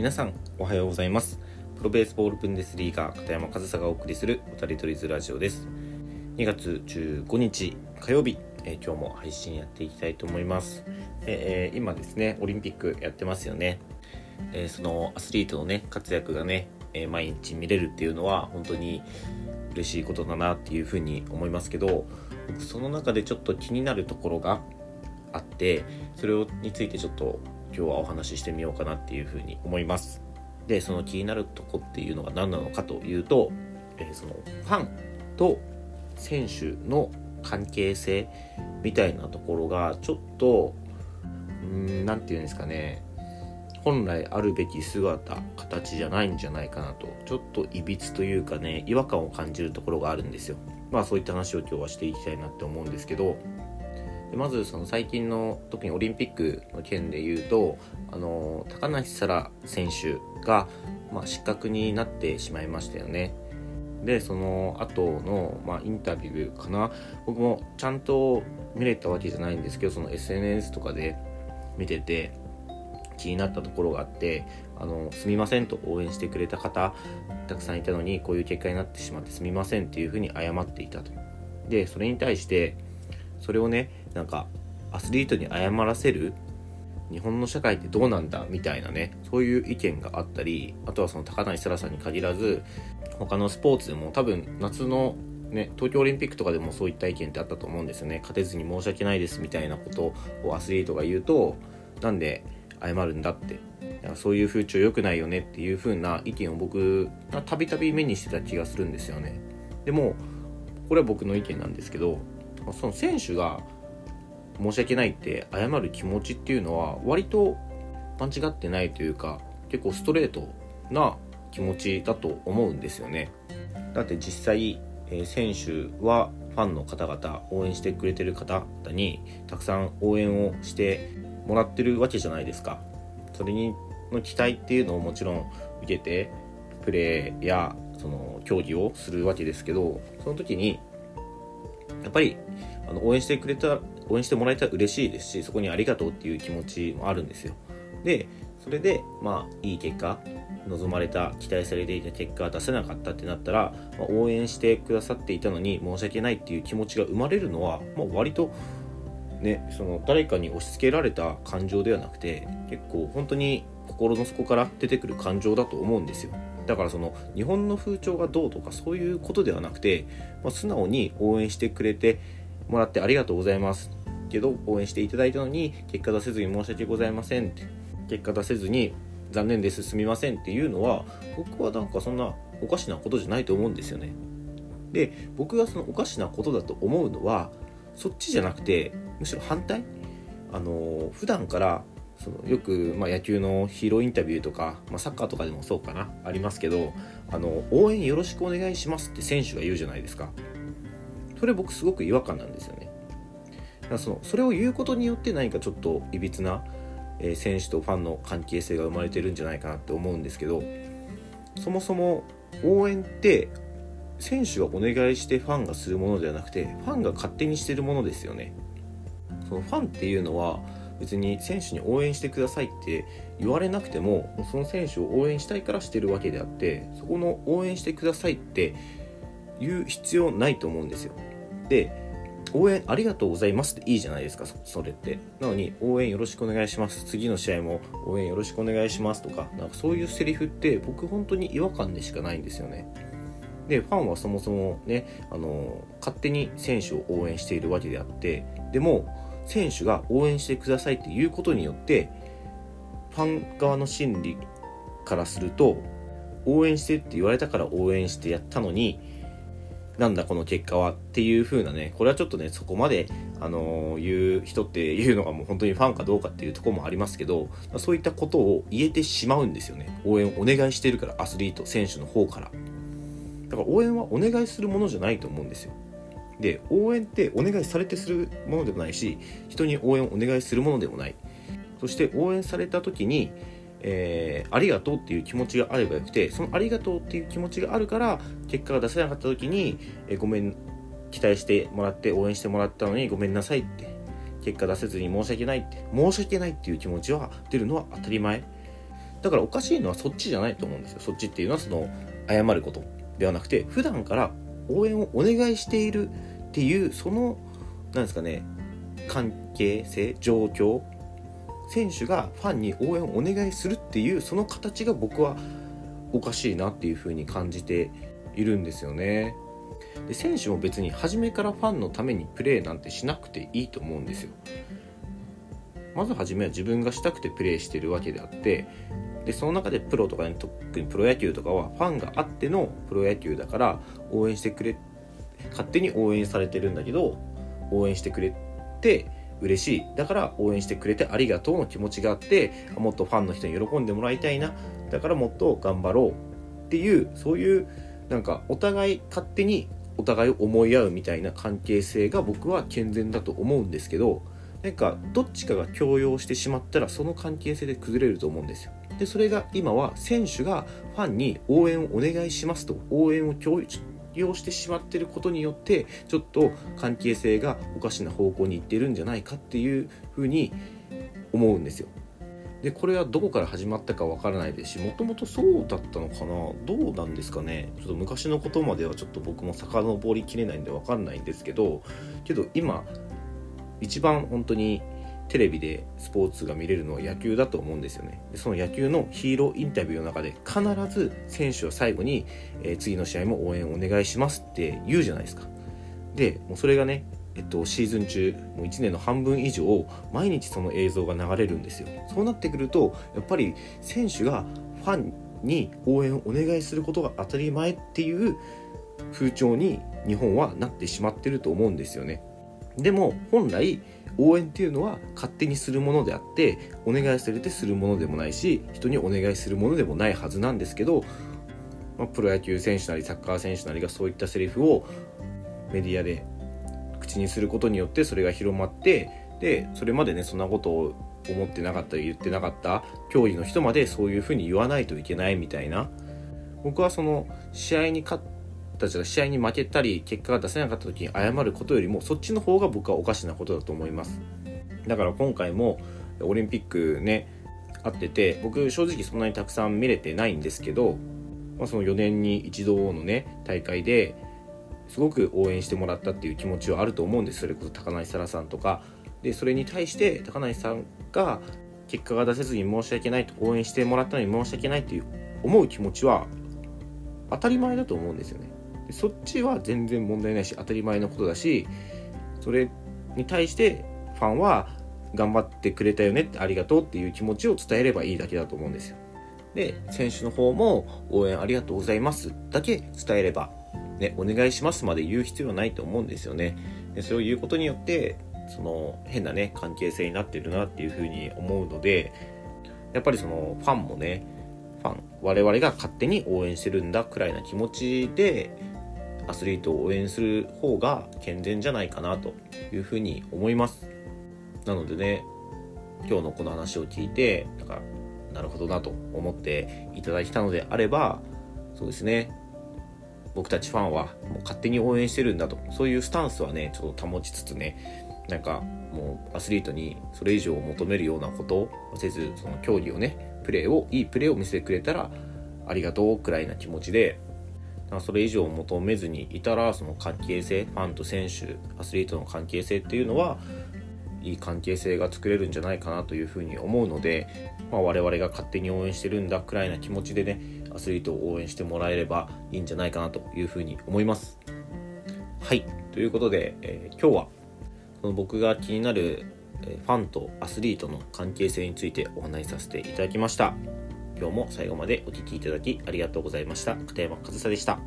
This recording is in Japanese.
皆さんおはようございます。プロベースボールブンデスリーガー片山和沙がお送りするおたりとりずラジオです。2月15日火曜日、えー、今日も配信やっていきたいと思います。えー、今ですねオリンピックやってますよね、えー、そのアスリートのね活躍がね、え毎日見れるっていうのは本当に嬉しいことだなっていうふうに思いますけど僕その中でちょっと気になるところがあってそれについてちょっと今日はお話ししてみようかなっていうふうに思います。でその気になるとこっていうのが何なのかというと、えー、そのファンと選手の関係性みたいなところがちょっと何て言うんですかね。本来あるべき姿形じゃないんじゃないかなとちょっといびつというかね違和感を感じるところがあるんですよ。まあそういった話を今日はしていきたいなって思うんですけどでまずその最近の特にオリンピックの件で言うとあの高梨沙羅選手が、まあ、失格になってしまいましたよね。でその後のまあ、インタビューかな僕もちゃんと見れたわけじゃないんですけどその SNS とかで見てて気になったところがあってあのすみませんと応援してくれた方たくさんいたのにこういう結果になってしまってすみませんっていうふうに謝っていたとでそれに対してそれをねなんかアスリートに謝らせる？日本の社会ってどうなんだ？みたいなね。そういう意見があったりあとはその高梨沙羅さんに限らず他のスポーツでも多分夏のね、東京オリンピックとかでもそういった意見ってあったと思うんですよね。勝てずに申し訳ないですみたいなことをアスリートが言うとなんで謝るんだって。だそういう風潮良くないよねっていう風な意見を僕たびたび目にしてた気がするんですよね。でもこれは僕の意見なんですけどその選手が申し訳ないって謝る気持ちっていうのは割と間違ってないというか結構ストレートな気持ちだと思うんですよね。だって実際、え選手はファンの方々応援してくれてる方々にたくさん応援をしてもらってるわけじゃないですか。それにの期待っていうのをもちろん受けてプレーやその競技をするわけですけどその時にやっぱりあの応援してくれた応援してもらえたら嬉しいですしそこにありがとうっていう気持ちもあるんですよ。でそれでまあいい結果望まれた期待されていた結果出せなかったってなったら、まあ、応援してくださっていたのに申し訳ないっていう気持ちが生まれるのは、まあ、割とねその誰かに押し付けられた感情ではなくて結構本当に心の底から出てくる感情だと思うんですよ。だからその日本の風潮がどうとかそういうことではなくて、まあ、素直に応援してくれてもらってありがとうございます。けど応援していただいたのに結果出せずに申し訳ございません。って結果出せずに残念ですすみませんっていうのは僕はなんかそんなおかしなことじゃないと思うんですよね。で僕がそのおかしなことだと思うのはそっちじゃなくてむしろ反対。あの普段からそのよく、まあ、野球のヒーローインタビューとか、まあ、サッカーとかでもそうかな。ありますけどあの応援よろしくお願いしますって選手が言うじゃないですか。それ僕すごく違和感なんですよね。そのそれを言うことによって何かちょっといびつな、え、選手とファンの関係性が生まれてるんじゃないかなって思うんですけどそもそも応援って選手がお願いしてファンがするものではなくてファンが勝手にしてるものですよね。そのファンっていうのは別に選手に応援してくださいって言われなくてもその選手を応援したいからしてるわけであってそこの応援してくださいって言う必要ないと思うんですよ。で応援ありがとうございますっていいじゃないですか。それって。なのに応援よろしくお願いします。次の試合も応援よろしくお願いしますとか。なんかそういうセリフって僕本当に違和感でしかないんですよね。でファンはそもそもねあの勝手に選手を応援しているわけであってでも選手が応援してくださいっていうことによってファン側の心理からすると応援してって言われたから応援してやったのになんだこの結果はっていう風なねこれはちょっとねそこまで、あのー、言う人っていうのがもう本当にファンかどうかっていうとこもありますけどそういったことを言えてしまうんですよね。応援をお願いしてるからアスリート選手の方から。だから応援はお願いするものじゃないと思うんですよ。で応援ってお願いされてするものでもないし人に応援をお願いするものでもない。そして応援された時に、えー、ありがとうっていう気持ちがあればよくてそのありがとうっていう気持ちがあるから結果が出せなかった時に、えー、ごめん期待してもらって応援してもらったのにごめんなさいって結果出せずに申し訳ないって申し訳ないっていう気持ちは出るのは当たり前。だからおかしいのはそっちじゃないと思うんですよ。そっちっていうのはその謝ることではなくて普段から応援をお願いしているっていうそのなんですかね関係性状況選手がファンに応援をお願いするっていうその形が僕はおかしいなっていうふうに感じているんですよね。で選手も別に初めからファンのためにプレーなんてしなくていいと思うんですよ。まず初めは自分がしたくてプレーしてるわけであってでその中でプロとかね特にプロ野球とかはファンがあってのプロ野球だから応援してくれ勝手に応援されてるんだけど応援してくれて嬉しいだから応援してくれてありがとうの気持ちがあってもっとファンの人に喜んでもらいたいなだからもっと頑張ろうっていうそういうなんかお互い勝手にお互いを思い合うみたいな関係性が僕は健全だと思うんですけどなんかどっちかが強要してしまったらその関係性で崩れると思うんですよ。でそれが今は選手がファンに応援をお願いしますと応援を共用してしまっていることによってちょっと関係性がおかしな方向に行ってるんじゃないかっていうふうに思うんですよ。でこれはどこから始まったかわからないですしもともとそうだったのかな？どうなんですかね？ちょっと昔のことまではちょっと僕も遡りきれないんでわかんないんですけどけど今一番本当にテレビでスポーツが見れるのは野球だと思うんですよね。でその野球のヒーローインタビューの中で必ず選手は最後に、えー、次の試合も応援お願いしますって言うじゃないですか。でもうそれがねえっと、シーズン中もう1年の半分以上毎日その映像が流れるんですよ。そうなってくるとやっぱり選手がファンに応援をお願いすることが当たり前っていう風潮に日本はなってしまってると思うんですよねでも本来応援っていうのは勝手にするものであってお願いされてするものでもないし人にお願いするものでもないはずなんですけど、まあ、プロ野球選手なりサッカー選手なりがそういったセリフをメディアで口にすることによってそれが広まってでそれまでねそんなことを思ってなかったり言ってなかった競技の人までそういうふうに言わないといけないみたいな。僕はその試合に勝ったちが試合に負けたり結果が出せなかった時に謝ることよりもそっちの方が僕はおかしなことだと思います。だから今回もオリンピックねあってて僕正直そんなにたくさん見れてないんですけど、まあ、その4年に一度のね大会ですごく応援してもらったっていう気持ちはあると思うんです。それこそ高梨沙羅さんとか。でそれに対して高梨さんが結果が出せずに申し訳ないと応援してもらったのに申し訳ないっていう思う気持ちは当たり前だと思うんですよね。そっちは全然問題ないし当たり前のことだしそれに対してファンは頑張ってくれたよねってありがとうっていう気持ちを伝えればいいだけだと思うんですよ。で選手の方も応援ありがとうございますだけ伝えればねお願いしますまで言う必要はないと思うんですよね。でそれを言うことによってその変なね関係性になってるなっていうふうに思うのでやっぱりそのファンもねファン我々が勝手に応援してるんだくらいな気持ちでアスリートを応援する方が健全じゃないかなというふうに思います。なのでね今日のこの話を聞いてなんかなるほどなと思っていただいたのであればそうですね。僕たちファンはもう勝手に応援してるんだと。そういうスタンスはねちょっと保ちつつねなんかもうアスリートにそれ以上求めるようなことをせずその競技をねプレーをいいプレーを見せてくれたらありがとうくらいな気持ちでそれ以上求めずにいたらその関係性ファンと選手アスリートの関係性っていうのはいい関係性が作れるんじゃないかなというふうに思うので、まあ、我々が勝手に応援してるんだくらいな気持ちでねアスリートを応援してもらえればいいんじゃないかなというふうに思います。はいということで、えー、今日はその僕が気になるファンとアスリートの関係性についてお話しさせていただきました。今日も最後までお聴きいただきありがとうございました。片山和沙でした。